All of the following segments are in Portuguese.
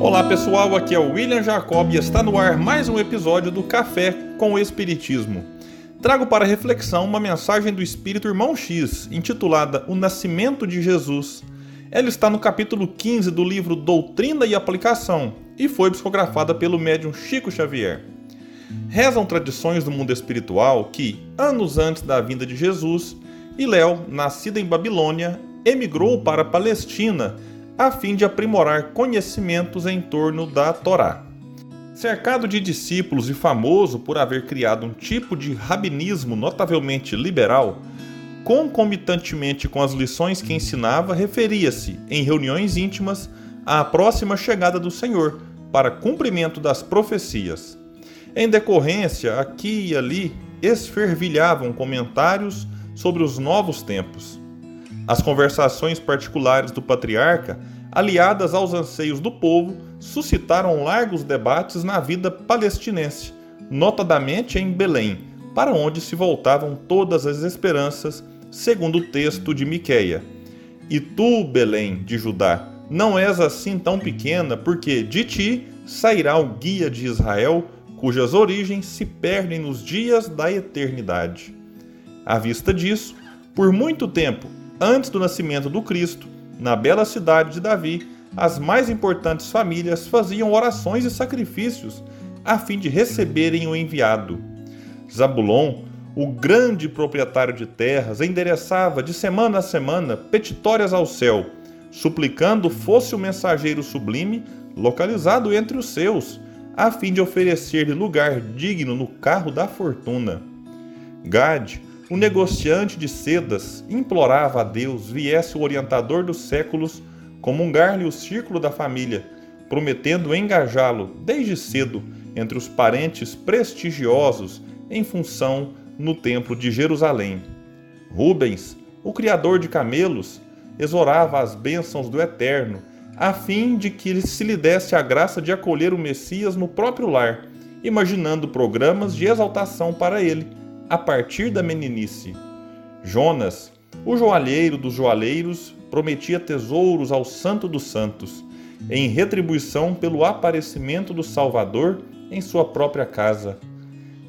Olá pessoal, aqui é o William Jacob e está no ar mais um episódio do Café com o Espiritismo. Trago para reflexão uma mensagem do Espírito Irmão X, intitulada O Nascimento de Jesus. Ela está no capítulo 15 do livro Doutrina e Aplicação e foi psicografada pelo médium Chico Xavier. Rezam tradições do mundo espiritual que, anos antes da vinda de Jesus, Iléu, nascido em Babilônia, emigrou para a Palestina a fim de aprimorar conhecimentos em torno da Torá. Cercado de discípulos e famoso por haver criado um tipo de rabinismo notavelmente liberal, concomitantemente com as lições que ensinava, referia-se, em reuniões íntimas, à próxima chegada do Senhor, para cumprimento das profecias. Em decorrência, aqui e ali, esfervilhavam comentários sobre os novos tempos. As conversações particulares do patriarca, aliadas aos anseios do povo, suscitaram largos debates na vida palestinense, notadamente em Belém, para onde se voltavam todas as esperanças, segundo o texto de Miqueia. E tu, Belém de Judá, não és assim tão pequena, porque de ti sairá o guia de Israel, cujas origens se perdem nos dias da eternidade. À vista disso, por muito tempo antes do nascimento do Cristo, na bela cidade de Davi, as mais importantes famílias faziam orações e sacrifícios a fim de receberem o enviado. Zabulon, o grande proprietário de terras, endereçava de semana a semana petitórias ao céu, suplicando fosse o mensageiro sublime localizado entre os seus, a fim de oferecer-lhe lugar digno no carro da fortuna. Gade, o negociante de sedas implorava a Deus viesse o orientador dos séculos comungar-lhe o círculo da família, prometendo engajá-lo desde cedo entre os parentes prestigiosos em função no Templo de Jerusalém. Rubens, o criador de camelos, exorava as bênçãos do Eterno, a fim de que se lhe desse a graça de acolher o Messias no próprio lar, imaginando programas de exaltação para ele a partir da meninice. Jonas, o joalheiro dos joalheiros, prometia tesouros ao Santo dos Santos, em retribuição pelo aparecimento do Salvador em sua própria casa.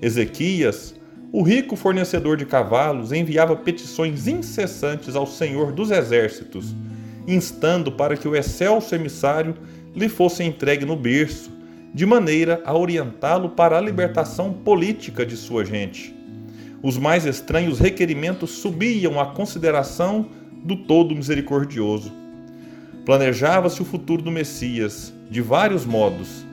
Ezequias, o rico fornecedor de cavalos, enviava petições incessantes ao Senhor dos Exércitos, instando para que o excelso emissário lhe fosse entregue no berço, de maneira a orientá-lo para a libertação política de sua gente os mais estranhos requerimentos subiam à consideração do Todo Misericordioso. Planejava-se o futuro do Messias de vários modos.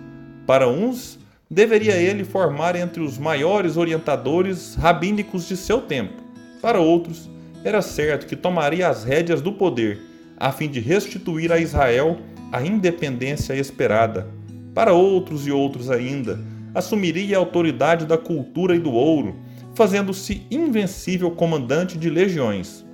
Para uns, deveria ele formar entre os maiores orientadores rabínicos de seu tempo. Para outros, era certo que tomaria as rédeas do poder, a fim de restituir a Israel a independência esperada. Para outros e outros ainda, assumiria a autoridade da cultura e do ouro fazendo-se invencível comandante de legiões.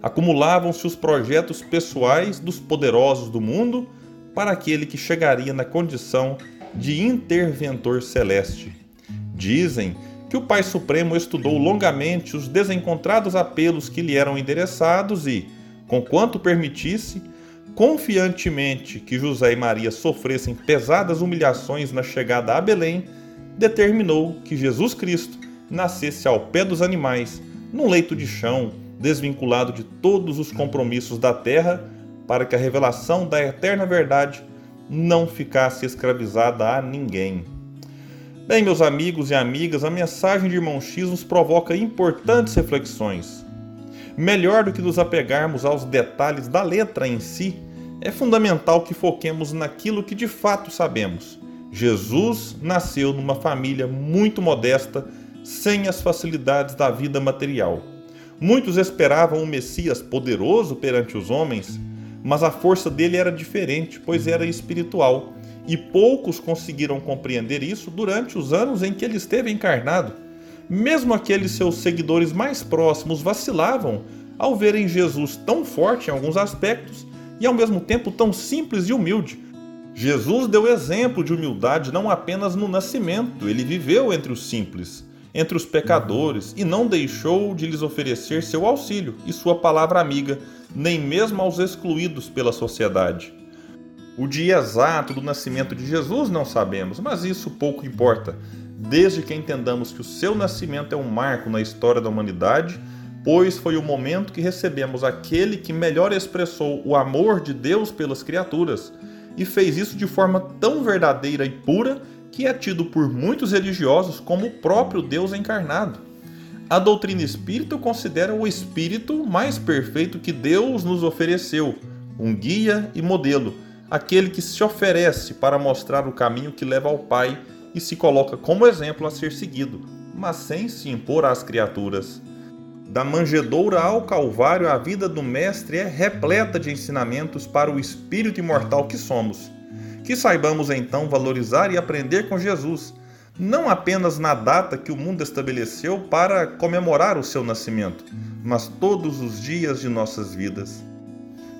Acumulavam-se os projetos pessoais dos poderosos do mundo para aquele que chegaria na condição de interventor celeste. Dizem que o Pai Supremo estudou longamente os desencontrados apelos que lhe eram endereçados e, conquanto permitisse, confiantemente que José e Maria sofressem pesadas humilhações na chegada a Belém, determinou que Jesus Cristo nascesse ao pé dos animais, num leito de chão, desvinculado de todos os compromissos da terra, para que a revelação da eterna verdade não ficasse escravizada a ninguém. Bem, meus amigos e amigas, a mensagem de Irmão X nos provoca importantes reflexões. Melhor do que nos apegarmos aos detalhes da letra em si, é fundamental que foquemos naquilo que de fato sabemos. Jesus nasceu numa família muito modesta sem as facilidades da vida material. Muitos esperavam um Messias poderoso perante os homens, mas a força dele era diferente, pois era espiritual, e poucos conseguiram compreender isso durante os anos em que ele esteve encarnado. Mesmo aqueles seus seguidores mais próximos vacilavam ao verem Jesus tão forte em alguns aspectos e ao mesmo tempo tão simples e humilde, Jesus deu exemplo de humildade não apenas no nascimento, ele viveu entre os simples, entre os pecadores e não deixou de lhes oferecer seu auxílio e sua palavra amiga, nem mesmo aos excluídos pela sociedade. O dia exato do nascimento de Jesus não sabemos, mas isso pouco importa, desde que entendamos que o seu nascimento é um marco na história da humanidade, pois foi o momento que recebemos aquele que melhor expressou o amor de Deus pelas criaturas e fez isso de forma tão verdadeira e pura que é tido por muitos religiosos como o próprio Deus encarnado. A doutrina espírita considera o espírito mais perfeito que Deus nos ofereceu, um guia e modelo, aquele que se oferece para mostrar o caminho que leva ao Pai e se coloca como exemplo a ser seguido, mas sem se impor às criaturas. Da manjedoura ao Calvário, a vida do Mestre é repleta de ensinamentos para o espírito imortal que somos. Que saibamos então valorizar e aprender com Jesus, não apenas na data que o mundo estabeleceu para comemorar o seu nascimento, mas todos os dias de nossas vidas.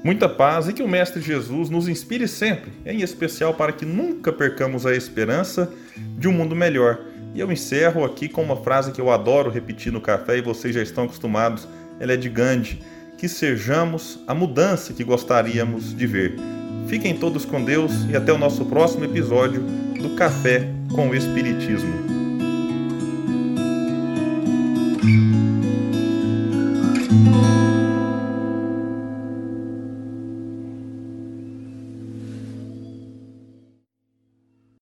Muita paz e que o Mestre Jesus nos inspire sempre, em especial para que nunca percamos a esperança de um mundo melhor e eu encerro aqui com uma frase que eu adoro repetir no café e vocês já estão acostumados. Ela é de Gandhi: que sejamos a mudança que gostaríamos de ver. Fiquem todos com Deus e até o nosso próximo episódio do Café com o Espiritismo.